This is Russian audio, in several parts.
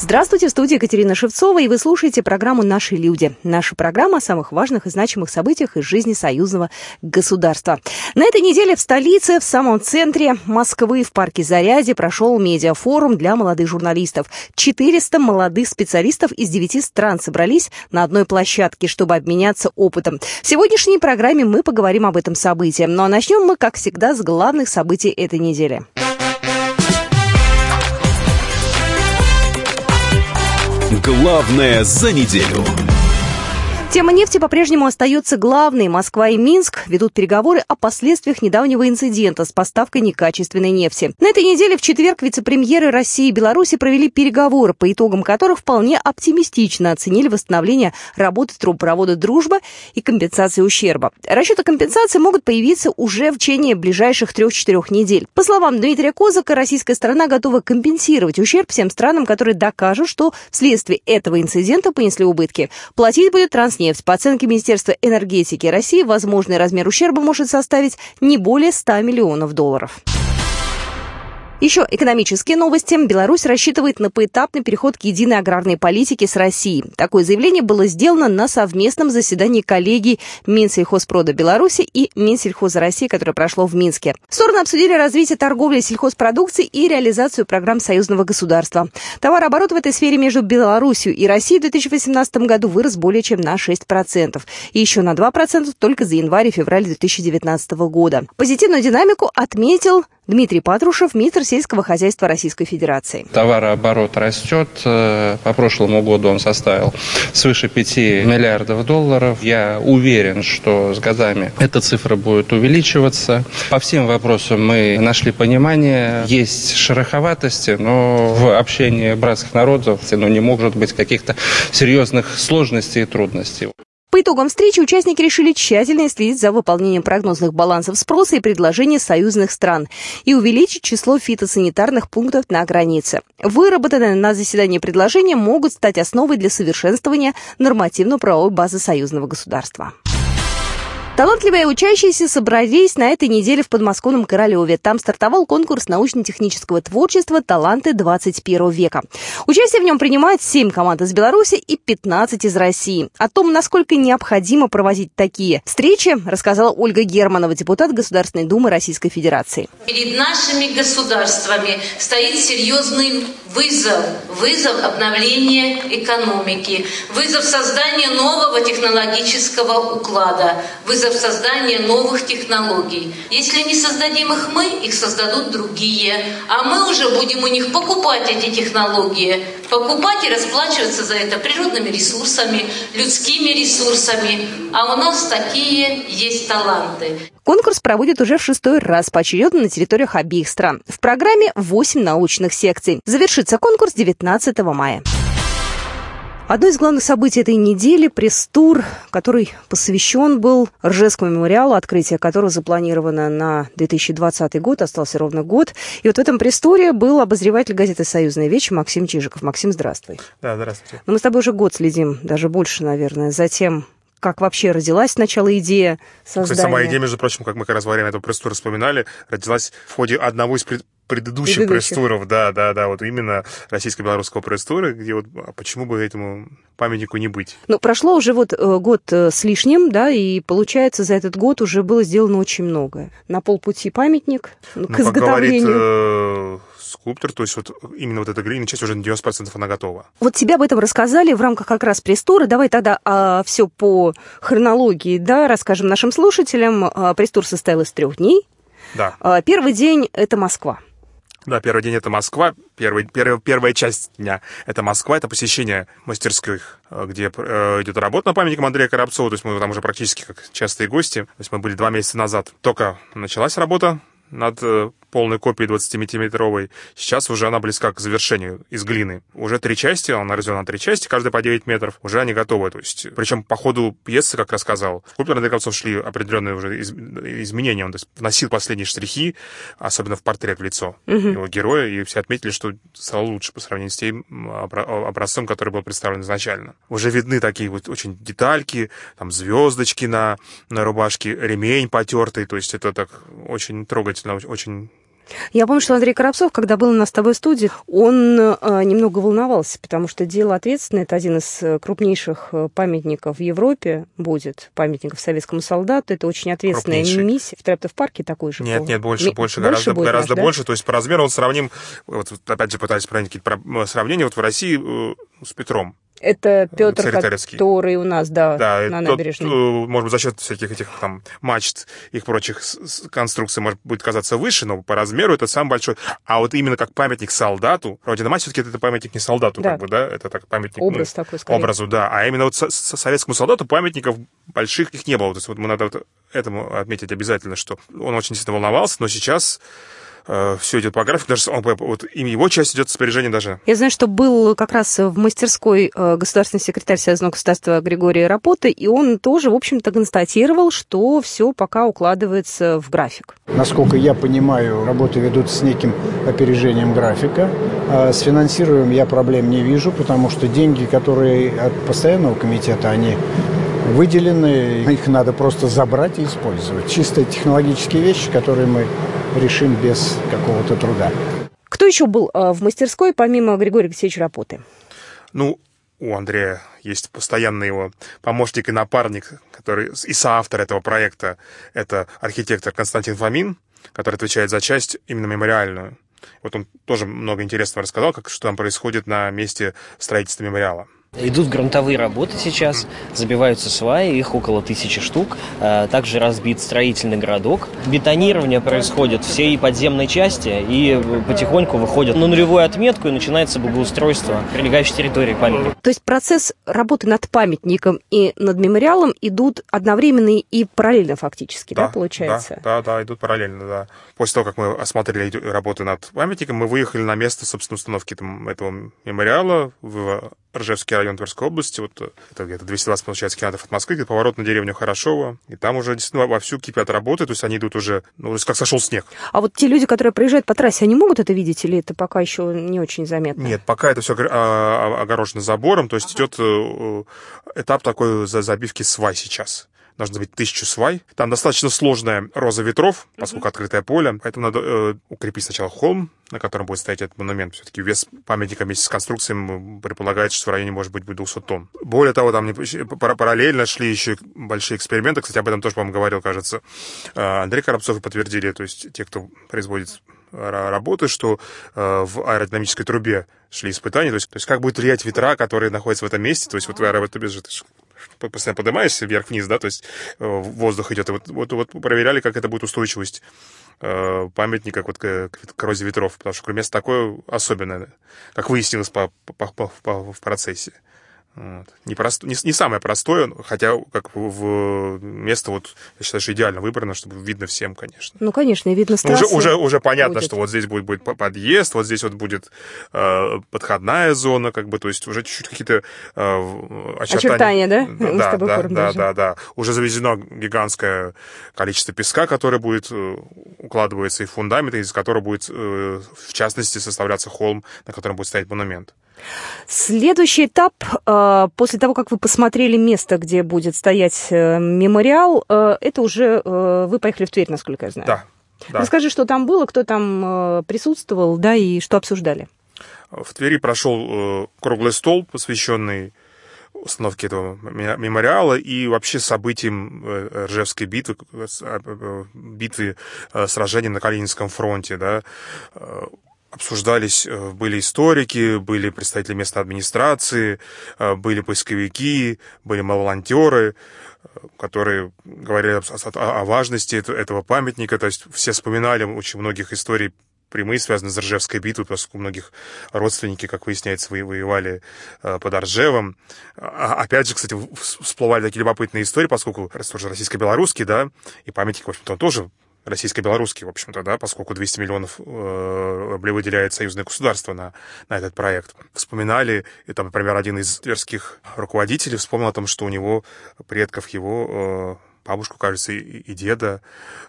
Здравствуйте, в студии Екатерина Шевцова, и вы слушаете программу «Наши люди». Наша программа о самых важных и значимых событиях из жизни союзного государства. На этой неделе в столице, в самом центре Москвы, в парке Заряде, прошел медиафорум для молодых журналистов. 400 молодых специалистов из 9 стран собрались на одной площадке, чтобы обменяться опытом. В сегодняшней программе мы поговорим об этом событии. Ну а начнем мы, как всегда, с главных событий этой недели. Главное за неделю. Тема нефти по-прежнему остается главной. Москва и Минск ведут переговоры о последствиях недавнего инцидента с поставкой некачественной нефти. На этой неделе в четверг вице-премьеры России и Беларуси провели переговоры, по итогам которых вполне оптимистично оценили восстановление работы трубопровода «Дружба» и компенсации ущерба. Расчеты компенсации могут появиться уже в течение ближайших трех-четырех недель. По словам Дмитрия Козака, российская сторона готова компенсировать ущерб всем странам, которые докажут, что вследствие этого инцидента понесли убытки. Платить будет транс «Роснефть». По оценке Министерства энергетики России, возможный размер ущерба может составить не более 100 миллионов долларов. Еще экономические новости. Беларусь рассчитывает на поэтапный переход к единой аграрной политике с Россией. Такое заявление было сделано на совместном заседании коллегий Минсельхозпрода Беларуси и Минсельхоза России, которое прошло в Минске. Стороны обсудили развитие торговли сельхозпродукцией и реализацию программ союзного государства. Товарооборот в этой сфере между Беларусью и Россией в 2018 году вырос более чем на 6%. И еще на 2% только за январь и февраль 2019 года. Позитивную динамику отметил Дмитрий Патрушев, министр сельского хозяйства Российской Федерации. Товарооборот растет. Э, по прошлому году он составил свыше 5 миллиардов долларов. Я уверен, что с годами эта цифра будет увеличиваться. По всем вопросам мы нашли понимание. Есть шероховатости, но в общении братских народов ну, не может быть каких-то серьезных сложностей и трудностей. По итогам встречи участники решили тщательно следить за выполнением прогнозных балансов спроса и предложений союзных стран и увеличить число фитосанитарных пунктов на границе. Выработанные на заседании предложения могут стать основой для совершенствования нормативно-правовой базы союзного государства. Талантливые учащиеся собрались на этой неделе в подмосковном Королеве. Там стартовал конкурс научно-технического творчества «Таланты 21 века». Участие в нем принимают 7 команд из Беларуси и 15 из России. О том, насколько необходимо проводить такие встречи, рассказала Ольга Германова, депутат Государственной Думы Российской Федерации. Перед нашими государствами стоит серьезный вызов. Вызов обновления экономики, вызов создания нового технологического уклада, вызов создания новых технологий. Если не создадим их мы, их создадут другие. А мы уже будем у них покупать эти технологии. Покупать и расплачиваться за это природными ресурсами, людскими ресурсами. А у нас такие есть таланты. Конкурс проводят уже в шестой раз поочередно на территориях обеих стран. В программе 8 научных секций. Завершится конкурс 19 мая. Одно из главных событий этой недели – пресс-тур, который посвящен был Ржевскому мемориалу, открытие которого запланировано на 2020 год, остался ровно год. И вот в этом пресс-туре был обозреватель газеты «Союзная вечь» Максим Чижиков. Максим, здравствуй. Да, здравствуйте. Но ну, мы с тобой уже год следим, даже больше, наверное, за тем, как вообще родилась сначала идея создания. Кстати, сама идея, между прочим, как мы как раз во время этого пресс-тура вспоминали, родилась в ходе одного из предыдущих пресс-туров, да, да, да, вот именно российско-белорусского пресс-тура, где вот а почему бы этому памятнику не быть. Ну, прошло уже вот э, год э, с лишним, да, и получается, за этот год уже было сделано очень многое. На полпути памятник ну, к изготовлению. Как говорит, э, скульптор, то есть вот именно вот эта глиняная часть уже на 90% она готова. Вот тебе об этом рассказали в рамках как раз пресс-тура. Давай тогда а, все по хронологии, да, расскажем нашим слушателям. А, пресс-тур состоял из трех дней. Да. А, первый день – это Москва. Да, первый день это Москва, первый, первый, первая часть дня это Москва, это посещение мастерских, э, где э, идет работа на памятником Андрея Коробцова, то есть мы там уже практически как частые гости, то есть мы были два месяца назад. Только началась работа над э, полной копии 20-метровой. Сейчас уже она близка к завершению из глины. Уже три части, она разделена на три части, каждая по 9 метров. Уже они готовы. То есть, причем по ходу пьесы, как рассказал, скульптор на концов шли определенные уже из, изменения. Он то есть, вносил последние штрихи, особенно в портрет в лицо угу. его героя, и все отметили, что стало лучше по сравнению с тем образцом, который был представлен изначально. Уже видны такие вот очень детальки, там звездочки на, на рубашке, ремень потертый, то есть это так очень трогательно, очень я помню, что Андрей Коробцов, когда был на с тобой студии, он э, немного волновался, потому что дело ответственное, это один из э, крупнейших э, памятников в Европе будет, памятников советскому солдату, это очень ответственная Крупнейший. миссия. В Трептов парке такой же Нет, был. нет, больше, Ми- больше, больше гораздо, будет гораздо наш, больше, да? то есть по размеру он сравним, вот опять же пытались проводить какие-то сравнения, вот в России с Петром. Это Петр, который у нас, да, да на набережной. Тот, э, может быть, за счет всяких этих там мачт, их прочих конструкций, может будет казаться выше, но по размеру это самый большой. А вот именно как памятник солдату, Родина Мать все-таки это памятник не солдату, да. как бы, да, это так памятник... Образ ну, такой, скорее. Образу, да. А именно вот со- со советскому солдату памятников больших их не было. То есть вот мы надо вот этому отметить обязательно, что он очень сильно волновался, но сейчас Э, все идет по графику, даже он, вот имя его часть идет распоряжение даже. Я знаю, что был как раз в мастерской э, государственный секретарь Союзного государства Григория Рапота, и он тоже, в общем-то, констатировал, что все пока укладывается в график. Насколько я понимаю, работы ведутся с неким опережением графика. А с финансированием я проблем не вижу, потому что деньги, которые от постоянного комитета, они выделены, их надо просто забрать и использовать. Чисто технологические вещи, которые мы решим без какого-то труда. Кто еще был э, в мастерской, помимо Григория Алексеевича Рапоты? Ну, у Андрея есть постоянный его помощник и напарник, который и соавтор этого проекта. Это архитектор Константин Фомин, который отвечает за часть именно мемориальную. Вот он тоже много интересного рассказал, как, что там происходит на месте строительства мемориала. Идут грунтовые работы сейчас, забиваются сваи, их около тысячи штук. Э, также разбит строительный городок. Бетонирование происходит всей подземной части и потихоньку выходит на нулевую отметку и начинается благоустройство прилегающей территории памятника. То есть процесс работы над памятником и над мемориалом идут одновременно и параллельно фактически, да, да получается? Да, да, да, идут параллельно, да. После того, как мы осмотрели работы над памятником, мы выехали на место, собственно, установки там, этого мемориала в Ржевский район Тверской области, вот э, это где-то 220, получается, километров от Москвы, где поворот на деревню Хорошово, и там уже действительно вовсю кипят работы, то есть они идут уже, ну, то есть как сошел снег. А вот те люди, которые проезжают по трассе, они могут это видеть или это пока еще не очень заметно? Нет, пока это все а, огорожено забором, то есть идет э, этап такой забивки свай сейчас должно быть тысячу свай. Там достаточно сложная роза ветров, поскольку mm-hmm. открытое поле, поэтому надо э, укрепить сначала холм, на котором будет стоять этот монумент. Все-таки вес памятника вместе с конструкцией предполагает, что в районе может быть 200 тонн. Более того, там параллельно шли еще большие эксперименты. Кстати, об этом тоже, по-моему, говорил, кажется, э, Андрей Коробцов и подтвердили, то есть те, кто производит работы, что э, в аэродинамической трубе шли испытания, то есть, то есть как будет влиять ветра, которые находятся в этом месте, то есть вот в аэротрубе же постоянно поднимаешься вверх-вниз, да, то есть э, воздух идет. И вот, вот, вот проверяли, как это будет устойчивость э, памятника вот, к, к коррозии ветров, потому что место такое особенное, как выяснилось по, по, по, по, в процессе. Вот. Не, прост... не, не самое простое, хотя как в место, вот, я считаю, что идеально выбрано, чтобы видно всем, конечно. Ну, конечно, видно с уже, уже, уже понятно, будет. что вот здесь будет, будет подъезд, вот здесь вот будет э, подходная зона, как бы, то есть уже чуть-чуть какие-то э, очертания. Очертания, да? Да, да, да, да, да. Уже завезено гигантское количество песка, которое будет э, укладываться и в фундамент, из которого будет, э, в частности, составляться холм, на котором будет стоять монумент. Следующий этап, э, после того, как вы посмотрели место, где будет стоять э, мемориал, э, это уже вы поехали в Тверь, насколько я знаю. Да. да. Расскажи, что там было, кто там присутствовал, да, и что обсуждали. В Твери прошел круглый стол, посвященный установке этого мемориала и вообще событиям Ржевской битвы, битвы сражений на Калининском фронте, да, обсуждались, э, были историки, были представители местной администрации, э, были поисковики, были волонтеры, э, которые говорили о, важности этого памятника. То есть все вспоминали очень многих историй прямые, связанные с Ржевской битвой, поскольку многих родственники, как выясняется, воевали под Ржевом. А, опять же, кстати, всплывали такие любопытные истории, поскольку тоже российско-белорусский, да, и памятник, в общем-то, тоже российско-белорусский, в общем-то, да, поскольку 200 миллионов э, рублей выделяет союзное государство на, на этот проект. Вспоминали, и там, например, один из тверских руководителей вспомнил о том, что у него, предков его, э, бабушку, кажется, и, и деда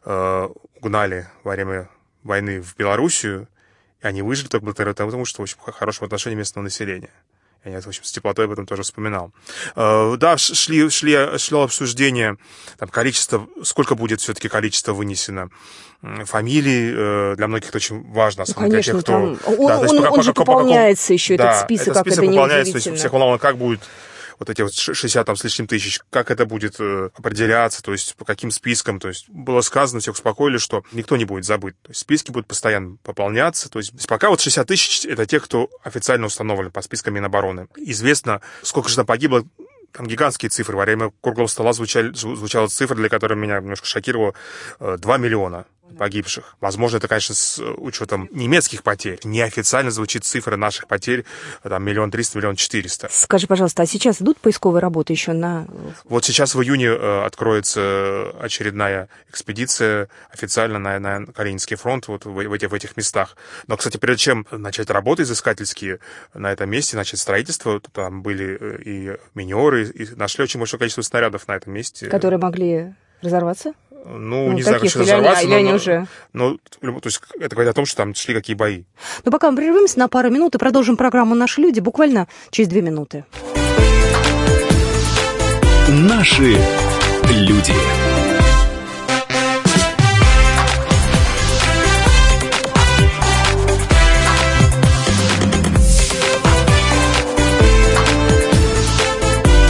э, угнали во время войны в Белоруссию, и они выжили только благодаря тому, что в общем, хорошем отношении местного населения. Я, в общем, с теплотой об этом тоже вспоминал. Э, да, шли, шли, шло обсуждение там, количество, сколько будет все-таки количество вынесено фамилий. Э, для многих это очень важно. Ну, конечно, тех, кто... там... Он, да, он, он, он же пополняется еще, да, этот список, этот список как это пополняется, то есть всех волновало, как будет вот эти вот 60 там с лишним тысяч, как это будет э, определяться, то есть по каким спискам, то есть было сказано, всех успокоили, что никто не будет забыт, то есть списки будут постоянно пополняться, то есть пока вот 60 тысяч это те, кто официально установлен по спискам Минобороны. Известно, сколько же там погибло там гигантские цифры. Во время круглого стола звучали, звучала цифра, для которой меня немножко шокировала, 2 э, миллиона погибших. Возможно, это, конечно, с учетом немецких потерь. Неофициально звучит цифра наших потерь, там, миллион триста, миллион четыреста. Скажи, пожалуйста, а сейчас идут поисковые работы еще на... Вот сейчас в июне э, откроется очередная экспедиция официально на, на Калининский фронт вот в, в, этих, в этих местах. Но, кстати, прежде чем начать работы изыскательские на этом месте, начать строительство, там были э, и минеры, и нашли очень большое количество снарядов на этом месте. Которые могли разорваться? Ну, ну, не знаю, как разорваться, или, но, или уже... но, то есть это говорит о том, что там шли какие бои. Ну, пока мы прервемся на пару минут и продолжим программу «Наши люди» буквально через две минуты. Наши люди.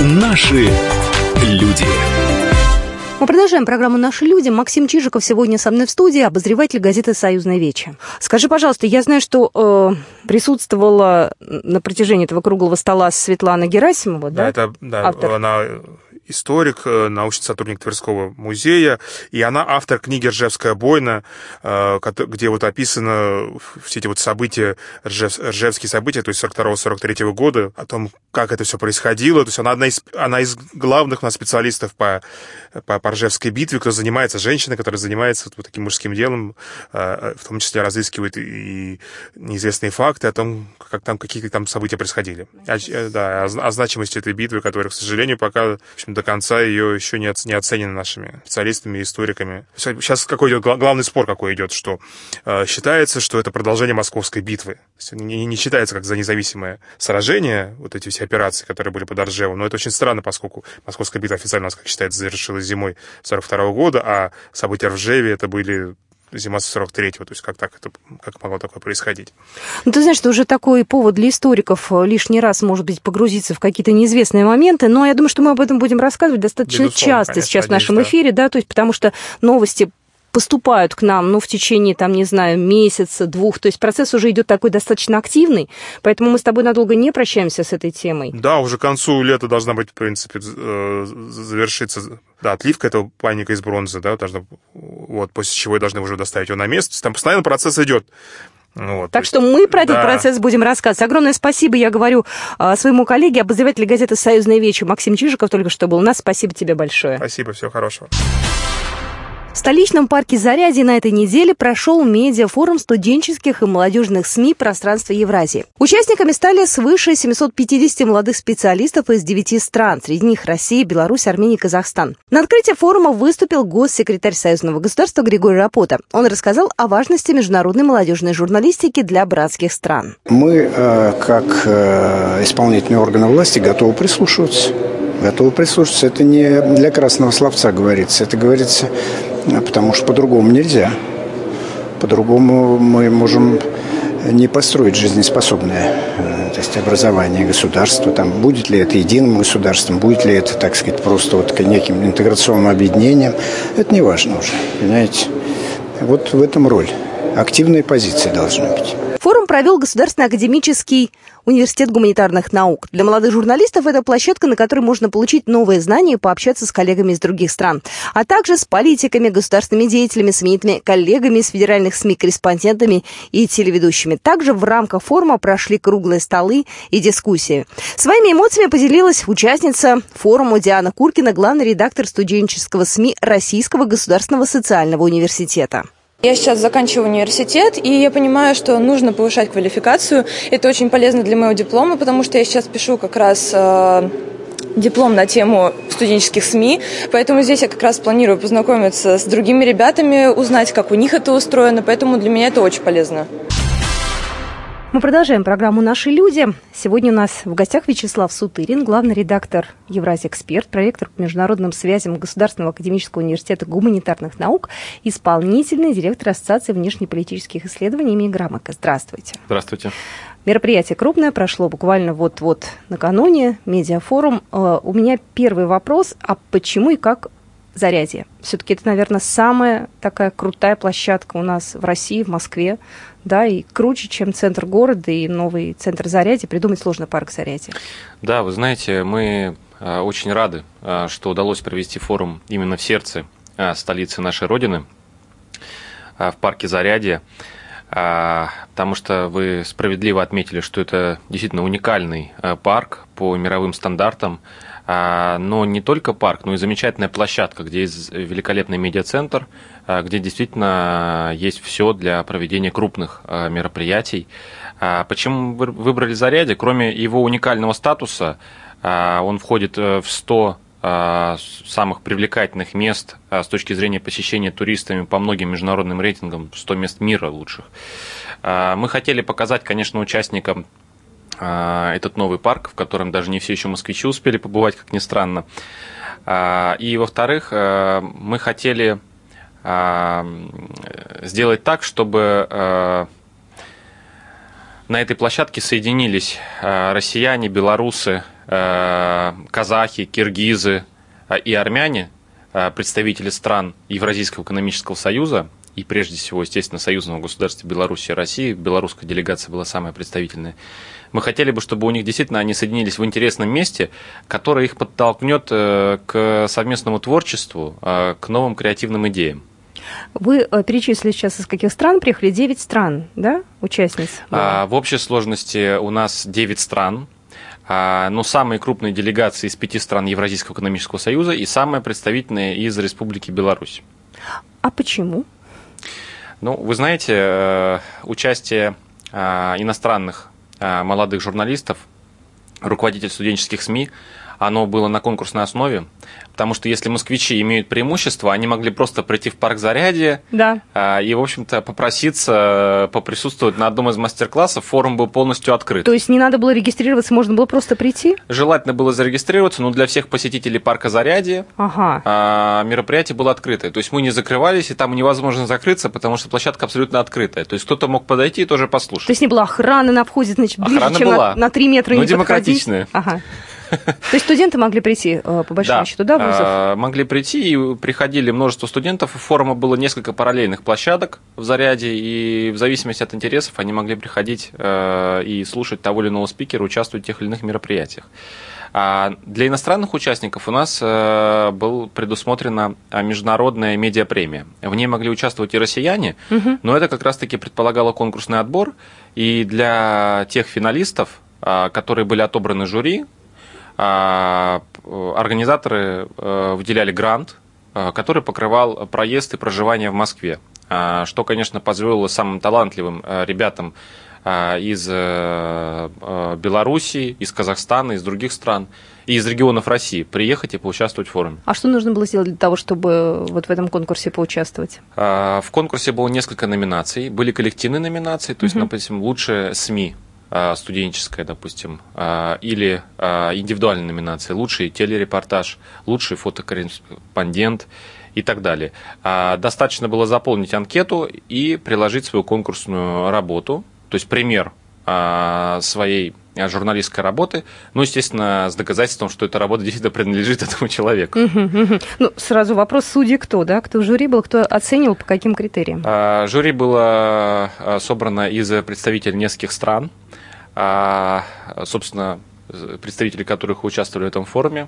Наши люди. Мы продолжаем программу «Наши люди». Максим Чижиков сегодня со мной в студии, обозреватель газеты «Союзная веча». Скажи, пожалуйста, я знаю, что э, присутствовала на протяжении этого круглого стола Светлана Герасимова, да? Да, это да, Автор. она историк, э, научный сотрудник Тверского музея, и она автор книги «Ржевская бойна», э, где вот описано все эти вот события, Ржев, ржевские события, то есть 42-43 года, о том, как это все происходило. То есть она одна из, она из главных у нас специалистов по, по, по Ржевской битве, кто занимается, женщина, которая занимается вот таким мужским делом, э, в том числе разыскивает и неизвестные факты о том, как там какие там события происходили. А, да, о, о значимости этой битвы, которая, к сожалению, пока в общем, до конца ее еще не, не оценена нашими специалистами и историками. Сейчас какой идет главный спор какой идет, что э, считается, что это продолжение Московской битвы. Не, не считается как за независимое сражение, вот эти все операции, которые были под Оржевом. Но это очень странно, поскольку Московская битва официально, как считается, завершилась зимой 42 года, а события в Ржеве это были зима 43-го, то есть как так это, как могло такое происходить? Ну, ты знаешь, это уже такой повод для историков э, лишний раз, может быть, погрузиться в какие-то неизвестные моменты, но я думаю, что мы об этом будем рассказывать достаточно Безусловно, часто конечно, сейчас в нашем эфире, да, то есть потому что новости поступают к нам, ну, в течение, там, не знаю, месяца, двух. То есть процесс уже идет такой достаточно активный, поэтому мы с тобой надолго не прощаемся с этой темой. Да, уже к концу лета должна быть, в принципе, э, завершиться да, отливка этого паника из бронзы, да, должна, вот, после чего должны уже доставить его на место. Там постоянно процесс идет. Вот, так что мы про да. этот процесс будем рассказывать. Огромное спасибо, я говорю а, своему коллеге, обозревателю газеты «Союзная вечер» Максим Чижиков только что был у нас. Спасибо тебе большое. Спасибо, всего хорошего. В столичном парке Зарядье на этой неделе прошел медиафорум студенческих и молодежных СМИ «Пространство Евразии». Участниками стали свыше 750 молодых специалистов из 9 стран, среди них Россия, Беларусь, Армения и Казахстан. На открытии форума выступил госсекретарь Союзного государства Григорий Рапота. Он рассказал о важности международной молодежной журналистики для братских стран. Мы, э, как э, исполнительные органы власти, готовы прислушиваться готовы прислушаться. Это не для красного словца говорится, это говорится потому что по-другому нельзя. По-другому мы можем не построить жизнеспособное э, то есть образование государства. Там, будет ли это единым государством, будет ли это, так сказать, просто вот неким интеграционным объединением, это не важно уже, понимаете. Вот в этом роль активные позиции должны быть. Форум провел Государственный академический университет гуманитарных наук. Для молодых журналистов это площадка, на которой можно получить новые знания и пообщаться с коллегами из других стран, а также с политиками, государственными деятелями, СМИ, коллегами из федеральных СМИ, корреспондентами и телеведущими. Также в рамках форума прошли круглые столы и дискуссии. Своими эмоциями поделилась участница форума Диана Куркина, главный редактор студенческого СМИ Российского государственного социального университета. Я сейчас заканчиваю университет, и я понимаю, что нужно повышать квалификацию. Это очень полезно для моего диплома, потому что я сейчас пишу как раз э, диплом на тему студенческих СМИ, поэтому здесь я как раз планирую познакомиться с другими ребятами, узнать, как у них это устроено, поэтому для меня это очень полезно. Мы продолжаем программу «Наши люди». Сегодня у нас в гостях Вячеслав Сутырин, главный редактор Евразия Эксперт, проректор по международным связям Государственного академического университета гуманитарных наук, исполнительный директор Ассоциации внешнеполитических исследований имени Грамака. Здравствуйте. Здравствуйте. Мероприятие крупное, прошло буквально вот-вот накануне, медиафорум. Э, у меня первый вопрос, а почему и как Зарядье? Все-таки это, наверное, самая такая крутая площадка у нас в России, в Москве да, и круче, чем центр города и новый центр Зарядье, придумать сложно парк Зарядье. Да, вы знаете, мы а, очень рады, а, что удалось провести форум именно в сердце а, столицы нашей Родины, в парке Зарядье, потому что вы справедливо отметили, что это действительно уникальный парк по мировым стандартам, но не только парк, но и замечательная площадка, где есть великолепный медиацентр, где действительно есть все для проведения крупных а, мероприятий. А, почему выбрали Зарядье? Кроме его уникального статуса, он входит э, в 100 самых привлекательных мест с точки зрения посещения туристами по многим международным рейтингам, 100 мест мира лучших. Мы хотели показать, конечно, участникам этот новый парк, в котором даже не все еще москвичи успели побывать, как ни странно. И, во-вторых, э, мы хотели а, сделать так, чтобы а, на этой площадке соединились а, россияне, белорусы, казахи, киргизы и армяне, представители стран Евразийского экономического союза, и прежде всего, естественно, союзного государства Беларуси и России, белорусская делегация была самая представительная, мы хотели бы, чтобы у них действительно они соединились в интересном месте, которое их подтолкнет э, к совместному творчеству, к новым креативным идеям. Вы э, перечислили сейчас, из каких стран приехали? Девять стран, да, участниц? А, в общей сложности у нас девять стран. А, но самые крупные делегации из пяти стран Евразийского экономического союза и самая представительная из Республики Беларусь. А почему? Ну, вы знаете, э, участие а, иностранных молодых журналистов, руководитель студенческих СМИ, оно было на конкурсной основе, потому что если москвичи имеют преимущество, они могли просто прийти в парк Зарядье да. а, и, в общем-то, попроситься э, поприсутствовать на одном из мастер-классов, форум был полностью открыт. То есть не надо было регистрироваться, можно было просто прийти? Желательно было зарегистрироваться, но для всех посетителей парка Зарядье ага. а, мероприятие было открытое. То есть мы не закрывались, и там невозможно закрыться, потому что площадка абсолютно открытая. То есть кто-то мог подойти и тоже послушать. То есть не было охраны на входе, значит, ближе, Охрана чем была. На, на 3 метра ну, не демократичная. Подходить. Ага. То есть студенты могли прийти, э, по большому да. счету, да, вузов? А, могли прийти, и приходили множество студентов. У форума было несколько параллельных площадок в заряде, и в зависимости от интересов они могли приходить э, и слушать того или иного спикера, участвовать в тех или иных мероприятиях. А для иностранных участников у нас э, был предусмотрена международная медиапремия. В ней могли участвовать и россияне, угу. но это как раз-таки предполагало конкурсный отбор. И для тех финалистов, которые были отобраны жюри, а, организаторы э, выделяли грант, э, который покрывал проезд и проживание в Москве, а, что, конечно, позволило самым талантливым э, ребятам из Белоруссии, из Казахстана, из других стран и из регионов России приехать и поучаствовать в форуме. А что нужно было сделать для того, чтобы вот в этом конкурсе поучаствовать? А, в конкурсе было несколько номинаций. Были коллективные номинации, то есть, угу. допустим, лучшие СМИ а, студенческая, допустим, а, или а, индивидуальная номинация, лучший телерепортаж, лучший фотокорреспондент и так далее. Достаточно было заполнить анкету и приложить свою конкурсную работу, то есть пример своей журналистской работы, ну, естественно, с доказательством, что эта работа действительно принадлежит этому человеку. Ну, сразу вопрос, судьи кто, да? Кто жюри был, кто оценивал, по каким критериям? А, жюри было собрано из представителей нескольких стран, а, собственно, представители которых участвовали в этом форуме.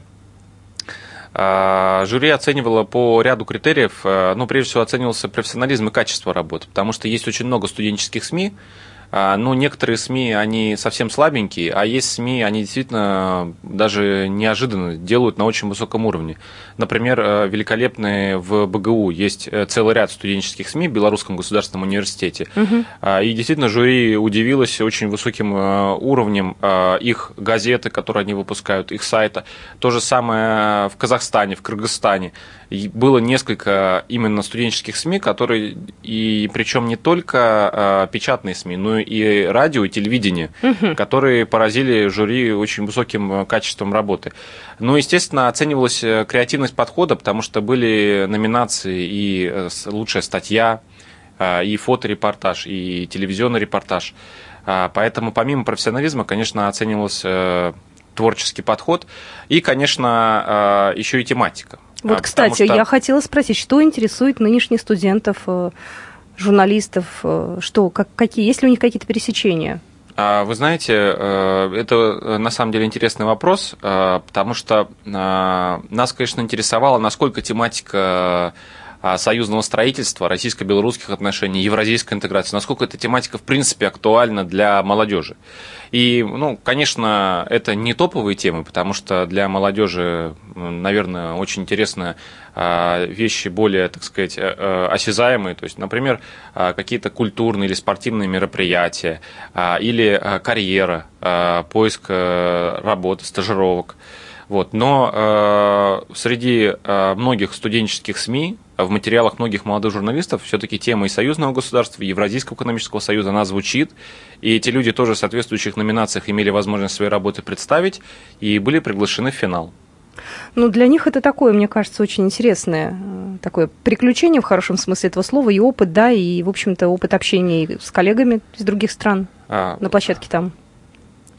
А, жюри оценивало по ряду критериев, ну, прежде всего, оценивался профессионализм и качество работы, потому что есть очень много студенческих СМИ, а, ну, некоторые СМИ, они совсем слабенькие, а есть СМИ, они действительно даже неожиданно делают на очень высоком уровне. Например, э, великолепные в БГУ есть э, целый ряд студенческих СМИ в Белорусском государственном университете. Угу. И действительно, жюри удивилось очень высоким э, уровнем их газеты, которые они выпускают, их сайта. То же самое в Казахстане, в Кыргызстане было несколько именно студенческих СМИ, которые, и причем не только печатные СМИ, но и радио, и телевидение, угу. которые поразили жюри очень высоким э, качеством работы. Ну, естественно, оценивалась э, креативность подхода, потому что были номинации и э, лучшая статья, и фоторепортаж, и телевизионный репортаж. Поэтому помимо профессионализма, конечно, оценивался творческий подход и, конечно, еще и тематика. Вот, кстати, что... я хотела спросить, что интересует нынешних студентов журналистов? Э, что, как, какие, есть ли у них какие-то пересечения? А, вы знаете, э, это э, на самом деле интересный вопрос, потому что нас, конечно, интересовало, насколько тематика союзного строительства, российско-белорусских отношений, евразийской интеграции, насколько эта тематика в принципе актуальна для молодежи. И, ну, конечно, это не топовые темы, потому что для молодежи, наверное, очень интересно а, вещи более, так сказать, э, э, осязаемые, то есть, например, а, какие-то культурные или спортивные мероприятия, а, или карьера, поиск э, работы, стажировок. Вот. Но э, среди э, многих студенческих СМИ, в материалах многих молодых журналистов, все-таки тема и союзного государства, и Евразийского экономического союза, она звучит. И эти люди тоже в соответствующих номинациях имели возможность свои работы представить и были приглашены в финал. Ну, для них это такое, мне кажется, очень интересное э, такое приключение в хорошем смысле этого слова, и опыт, да, и, в общем-то, опыт общения с коллегами из других стран а, на площадке там.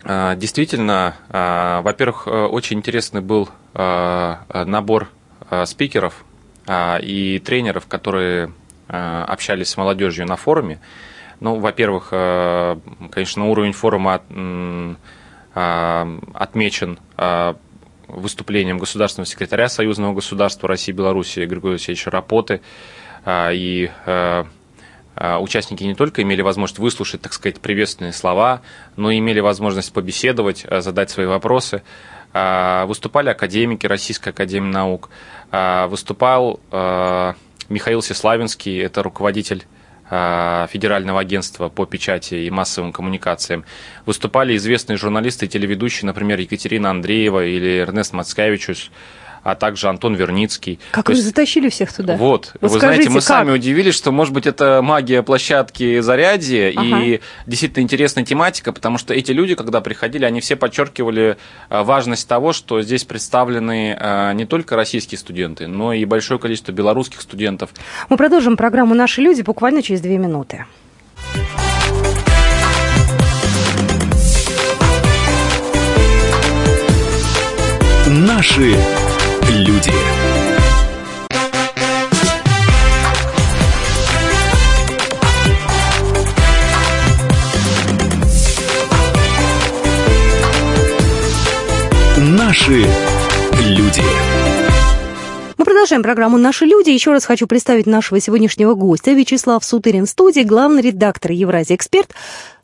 А, действительно, а, во-первых, э, очень интересный был а, набор спикеров и тренеров, которые общались с молодежью на форуме. Ну, во-первых, конечно, уровень форума отмечен выступлением государственного секретаря Союзного государства России и Беларуси Григория Алексеевича Рапоты. А, и а, а, участники не только имели возможность выслушать, так сказать, приветственные слова, но и имели возможность побеседовать, задать свои вопросы. Выступали академики Российской Академии Наук. Выступал Михаил Сеславинский, это руководитель а, Федерального агентства по печати и массовым коммуникациям. Выступали известные журналисты и телеведущие, например, Екатерина Андреева или Эрнест Мацкевичус а также Антон Верницкий. Как То вы есть... затащили всех туда? Вот. вот вы скажите, знаете, мы как? сами удивились, что, может быть, это магия площадки Зарядье ага. и действительно интересная тематика, потому что эти люди, когда приходили, они все подчеркивали э, важность того, что здесь представлены э, не только российские студенты, но и большое количество белорусских студентов. Мы продолжим программу «Наши люди» буквально через две минуты. Наши люди. Наши люди. Мы продолжаем программу «Наши люди». Еще раз хочу представить нашего сегодняшнего гостя. Вячеслав Сутырин студии, главный редактор «Евразия Эксперт»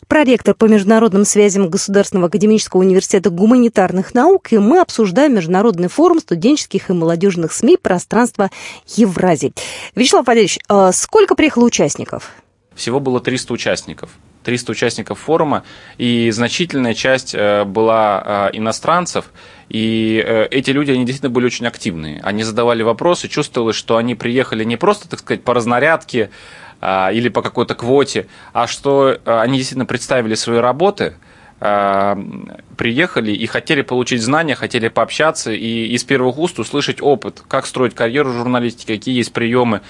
проректор по международным связям Государственного академического университета гуманитарных наук, и мы обсуждаем Международный форум студенческих и молодежных СМИ «Пространство Евразии». Вячеслав Валерьевич, а сколько приехало участников? Всего было 300 участников. 300 участников форума, и значительная часть э, была э, иностранцев, и э, эти люди, они действительно были очень активные. Они задавали вопросы, чувствовалось, что они приехали не просто, так сказать, по разнарядке, а, или по какой-то квоте, а что а, они действительно представили свои работы, а, приехали и хотели получить знания, хотели пообщаться и из первых уст услышать опыт, как строить карьеру журналистики, какие есть приемы,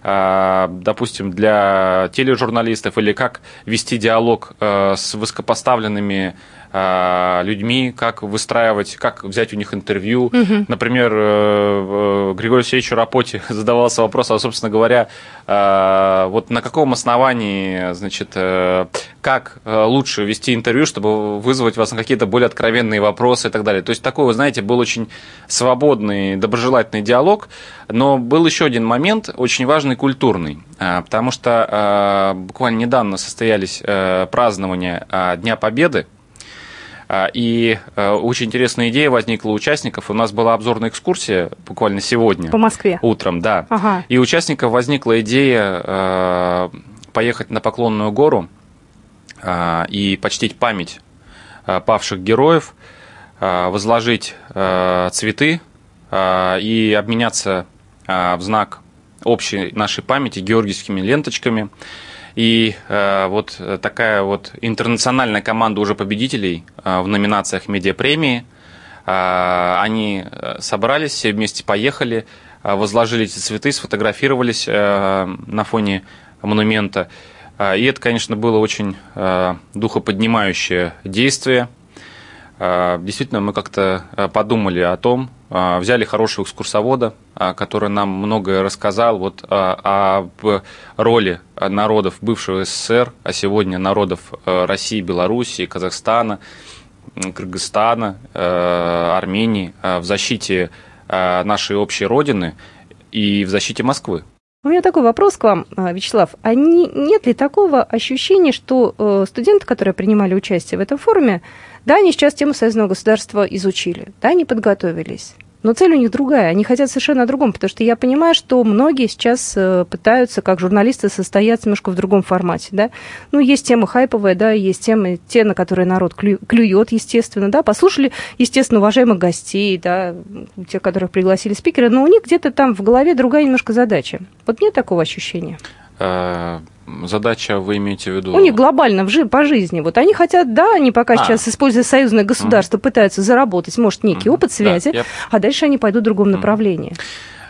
допустим, для тележурналистов или как вести диалог с высокопоставленными а, людьми, как выстраивать, как взять у них интервью. Угу. Например, э, Григорию Алексеевичу Рапоте задавался вопрос, а, собственно говоря, а, вот на каком основании, значит, э, как э, лучше вести интервью, чтобы вызвать вас на какие-то более откровенные вопросы и так далее. То есть такой, вы знаете, был очень свободный, доброжелательный диалог, но был еще один момент, очень важный, культурный, потому что буквально недавно состоялись празднования Дня Победы, а, и э, очень интересная идея возникла у участников. У нас была обзорная экскурсия буквально сегодня. По Москве? Утром, да. Ага. И у участников возникла идея э, поехать на Поклонную гору э, и почтить память павших героев, возложить цветы и обменяться в знак общей нашей памяти георгиевскими ленточками. И э, вот такая вот интернациональная команда уже победителей э, в номинациях медиапремии. Э, они э, собрались, все вместе поехали, э, возложили эти цветы, сфотографировались э, на фоне монумента. Э, и это, конечно, было очень э, духоподнимающее действие. Э, действительно, мы как-то э, подумали о том, э, взяли хорошего экскурсовода, который нам многое рассказал вот об роли народов бывшего СССР, а сегодня народов России, Белоруссии, Казахстана, Кыргызстана, Армении в защите нашей общей родины и в защите Москвы. У меня такой вопрос к вам, Вячеслав. А не, нет ли такого ощущения, что студенты, которые принимали участие в этом форуме, да, они сейчас тему союзного государства изучили, да, они подготовились. Но цель у них другая. Они хотят совершенно о другом, потому что я понимаю, что многие сейчас э, пытаются, как журналисты, состояться немножко в другом формате, да. Ну, есть темы хайповые, да, есть темы, те, на которые народ клюет, естественно, да. Послушали, естественно, уважаемых гостей, да, тех, которых пригласили спикеры, но у них где-то там в голове другая немножко задача. Вот нет такого ощущения? Э, задача вы имеете в виду? У них глобально в, по жизни. Вот они хотят, да, они пока а. сейчас, используя союзное государство, mm. пытаются заработать, может, некий mm. опыт связи, да, я... а дальше они пойдут в другом mm. направлении.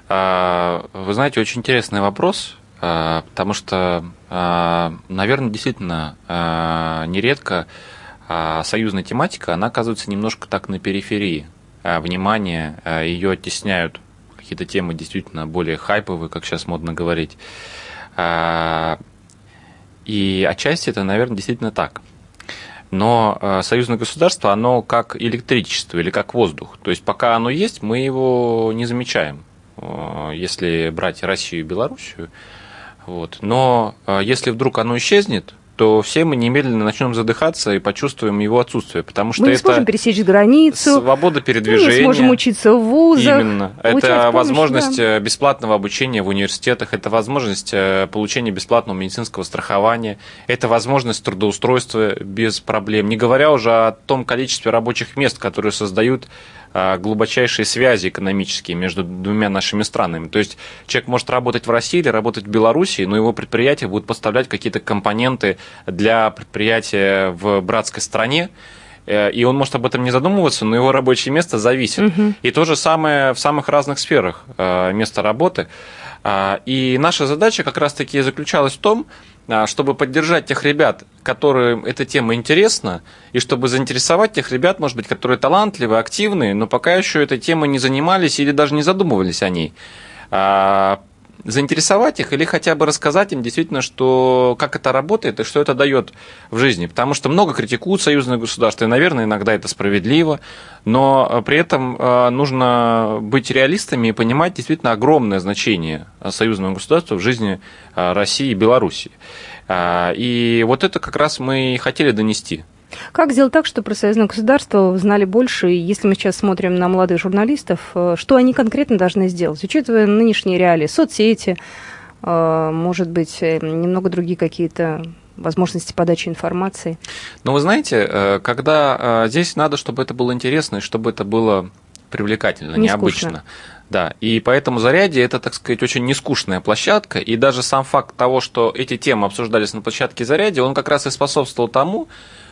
А, вы знаете, очень интересный вопрос, а, потому что, а, наверное, действительно, нередко союзная тематика, она оказывается немножко так на периферии внимания, ее оттесняют какие-то темы действительно более хайповые, как сейчас модно говорить. И отчасти это, наверное, действительно так. Но э, союзное государство, оно как электричество или как воздух. То есть пока оно есть, мы его не замечаем, э, если брать Россию и Белоруссию. Вот. Но если вдруг оно исчезнет, то все мы немедленно начнем задыхаться и почувствуем его отсутствие, потому что мы не это сможем пересечь границу, свобода передвижения, мы не сможем учиться в вузах, именно, это помощь, возможность да. Э, бесплатного обучения в университетах, это возможность э, получения бесплатного медицинского страхования, это возможность трудоустройства без проблем, не говоря уже о том количестве рабочих мест, которые создают глубочайшие связи экономические между двумя нашими странами. То есть человек может работать в России или работать в Беларуси, но его предприятие будет поставлять какие-то компоненты для предприятия в братской стране, э, и он может об этом не задумываться, но его рабочее место зависит. Угу. И то же самое в самых разных сферах э, места работы. А, и наша задача как раз-таки заключалась в том, а, чтобы поддержать тех ребят, которым эта тема интересна, и чтобы заинтересовать тех ребят, может быть, которые талантливые, активные, но пока еще этой темой не занимались или даже не задумывались о ней. Заинтересовать их или хотя бы рассказать им действительно, что, как это работает и что это дает в жизни. Потому что много критикуют союзное государство, и, наверное, иногда это справедливо, но при этом э, нужно быть реалистами и понимать действительно огромное значение союзного государства в жизни э, России и Белоруссии. Э, и вот это как раз мы и хотели донести. Как сделать так, чтобы про союзное государство знали больше? Если мы сейчас смотрим на молодых журналистов, э, что они конкретно должны сделать, учитывая нынешние реалии, соцсети, э, может быть, э, немного другие какие-то возможности подачи информации? Ну, вы знаете, когда здесь надо, чтобы это было интересно и чтобы это было привлекательно, не необычно. Скучно. Да, и поэтому зарядье это, так сказать, очень нескучная площадка, и даже сам факт того, что эти темы обсуждались на площадке зарядье, он как раз и способствовал тому,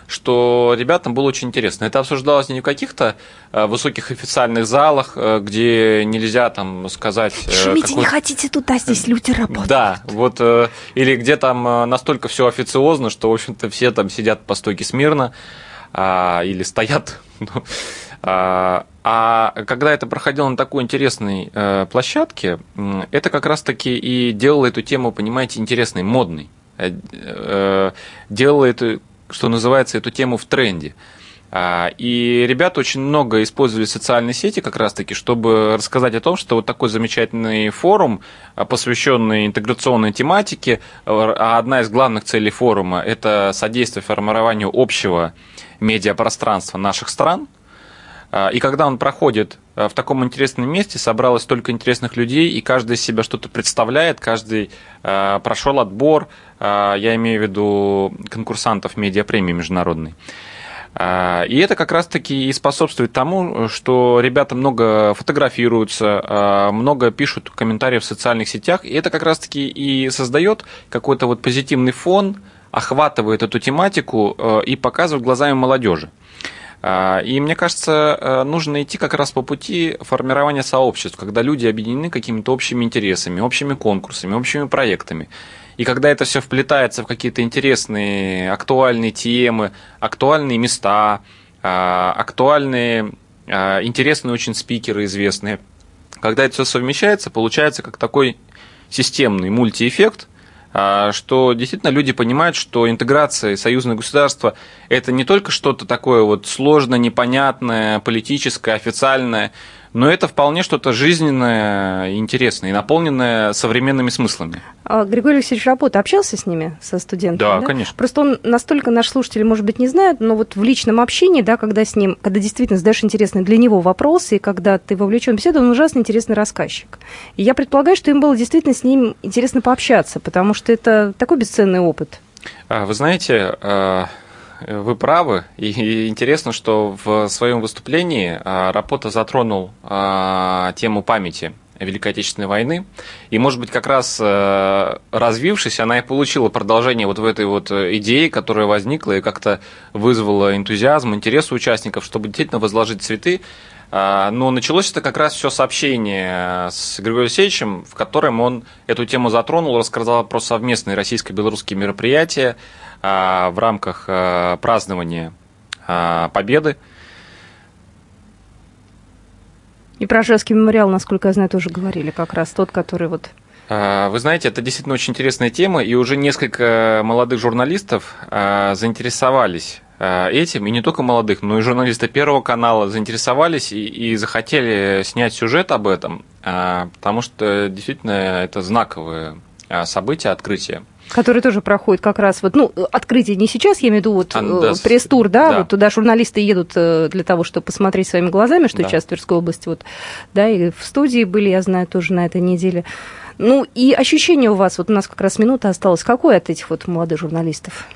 что ребятам было очень интересно. Это обсуждалось не в каких-то э, высоких официальных залах, э, где нельзя там сказать... Э, Шумите какой... не хотите туда, здесь люди работают. Да, вот, или где там настолько все официозно, что, в общем-то, все там сидят по стойке смирно. а, или стоят. Ну, а, а когда это проходило на такой интересной площадке, это как раз-таки и делало эту тему, понимаете, интересной, модной. Делало эту, что называется, эту тему в тренде. А, и ребята очень много использовали социальные сети как раз-таки, чтобы рассказать о том, что вот такой замечательный форум, посвященный интеграционной тематике, а одна из главных целей форума – это содействие формированию общего медиапространства наших стран – а, и когда он проходит а, в таком интересном месте, собралось столько интересных людей, и каждый из себя что-то представляет, каждый а, прошел отбор, я имею в виду конкурсантов медиапремии международной. И это как раз-таки и способствует тому, что ребята много фотографируются, много пишут комментарии в социальных сетях, и это как раз-таки и создает какой-то вот позитивный фон, охватывает эту тематику и показывает глазами молодежи. А, и мне кажется, нужно идти как раз по пути формирования сообществ, когда люди объединены какими-то общими интересами, общими конкурсами, общими проектами. И когда это все вплетается в какие-то интересные, актуальные темы, актуальные места, а, актуальные, а, интересные очень спикеры известные, когда это все совмещается, получается как такой системный мультиэффект – а, что действительно люди понимают, что интеграция и союзное государство – это не только что-то такое вот сложное, непонятное, политическое, официальное, но это вполне что-то жизненное, интересное и наполненное современными смыслами. А Григорий Алексеевич Рапота общался с ними, со студентами? Да, да, конечно. Просто он настолько наш слушатель, может быть, не знает, но вот в личном общении, да, когда с ним, когда действительно задаешь интересные для него вопросы, и когда ты вовлечен в беседу, он ужасно интересный рассказчик. И я предполагаю, что им было действительно с ним интересно пообщаться, потому что это такой бесценный опыт. А, вы знаете, а, вы правы. И интересно, что в своем выступлении а, Рапота затронул а, тему памяти Великой Отечественной войны. И, может быть, как раз э, развившись, она и получила продолжение вот в этой вот идее, которая возникла и как-то вызвала энтузиазм, интерес у участников, чтобы действительно возложить цветы. А, но началось это как раз все сообщение с Григорием Алексеевичем, в котором он эту тему затронул, рассказал про совместные российско-белорусские мероприятия, в рамках а, празднования а, Победы. И про Жевский мемориал, насколько я знаю, тоже говорили, как раз тот, который вот вы знаете, это действительно очень интересная тема, и уже несколько молодых журналистов заинтересовались этим, и не только молодых, но и журналисты Первого канала заинтересовались и, и захотели снять сюжет об этом, потому что действительно это знаковое событие, открытие. Который тоже проходит как раз вот, ну, открытие не сейчас, я имею в виду вот а, пресс-тур, да, да, вот туда журналисты едут э, для того, чтобы посмотреть своими глазами, что да. сейчас в Тверской области, вот, да, и в студии были, я знаю, тоже на этой неделе. Ну, и ощущение у вас, вот у нас как раз минута осталась, какое от этих вот молодых журналистов?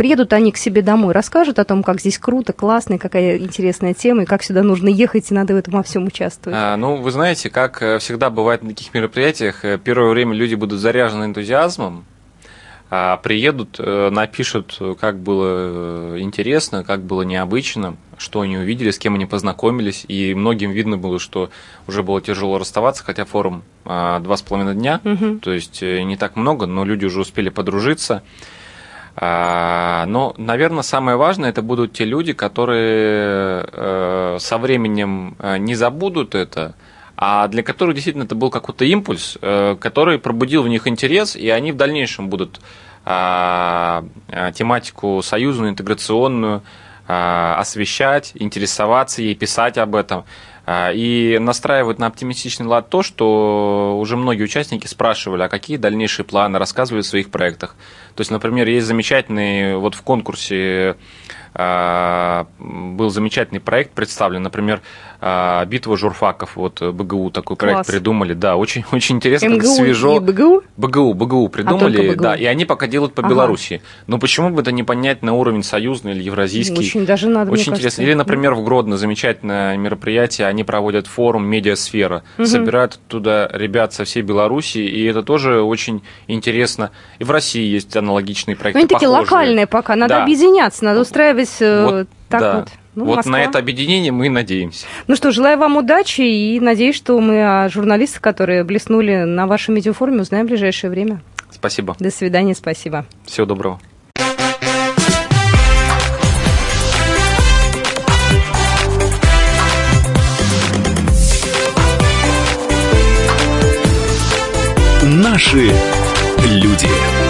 Приедут они к себе домой, расскажут о том, как здесь круто, классно, какая интересная тема, и как сюда нужно ехать, и надо в этом во всем участвовать. А, ну, вы знаете, как э, всегда бывает на таких мероприятиях, э, первое время люди будут заряжены энтузиазмом, а приедут, э, напишут, как было интересно, как было необычно, что они увидели, с кем они познакомились, и многим видно было, что уже было тяжело расставаться, хотя форум а, два с половиной дня, угу. то есть не так много, но люди уже успели подружиться. А, но, наверное, самое важное это будут те люди, которые э, со временем э, не забудут это, а для которых действительно это был какой-то импульс, э, который пробудил в них интерес, и они в дальнейшем будут а, тематику союзную, интеграционную а, освещать, интересоваться ей, писать об этом. И настраивать на оптимистичный лад то, что уже многие участники спрашивали, а какие дальнейшие планы, рассказывали в своих проектах. То есть, например, есть замечательный, вот в конкурсе а, был замечательный проект представлен, например, а, «Битва журфаков», вот БГУ такой Класс. проект придумали, да, очень, очень интересно, МГУ свежо. И БГУ? БГУ, БГУ придумали, а БГУ. да, и они пока делают по ага. Беларуси. Но почему бы это не поднять на уровень союзный или евразийский? Очень даже надо, Очень интересно. Кажется. Или, например, в Гродно замечательное мероприятие, они проводят форум «Медиасфера», угу. собирают туда ребят со всей Беларуси, и это тоже очень интересно. И в России есть аналогичные проекты, Но они такие локальные пока, надо да. объединяться, надо устраивать Становясь э, вот, так да. вот. Ну, вот Москва. на это объединение мы надеемся. Ну что, желаю вам удачи и надеюсь, что мы а, о журналистах, которые блеснули на вашем медиафоруме, узнаем в ближайшее время. Спасибо. До свидания, спасибо. Всего доброго. Наши люди.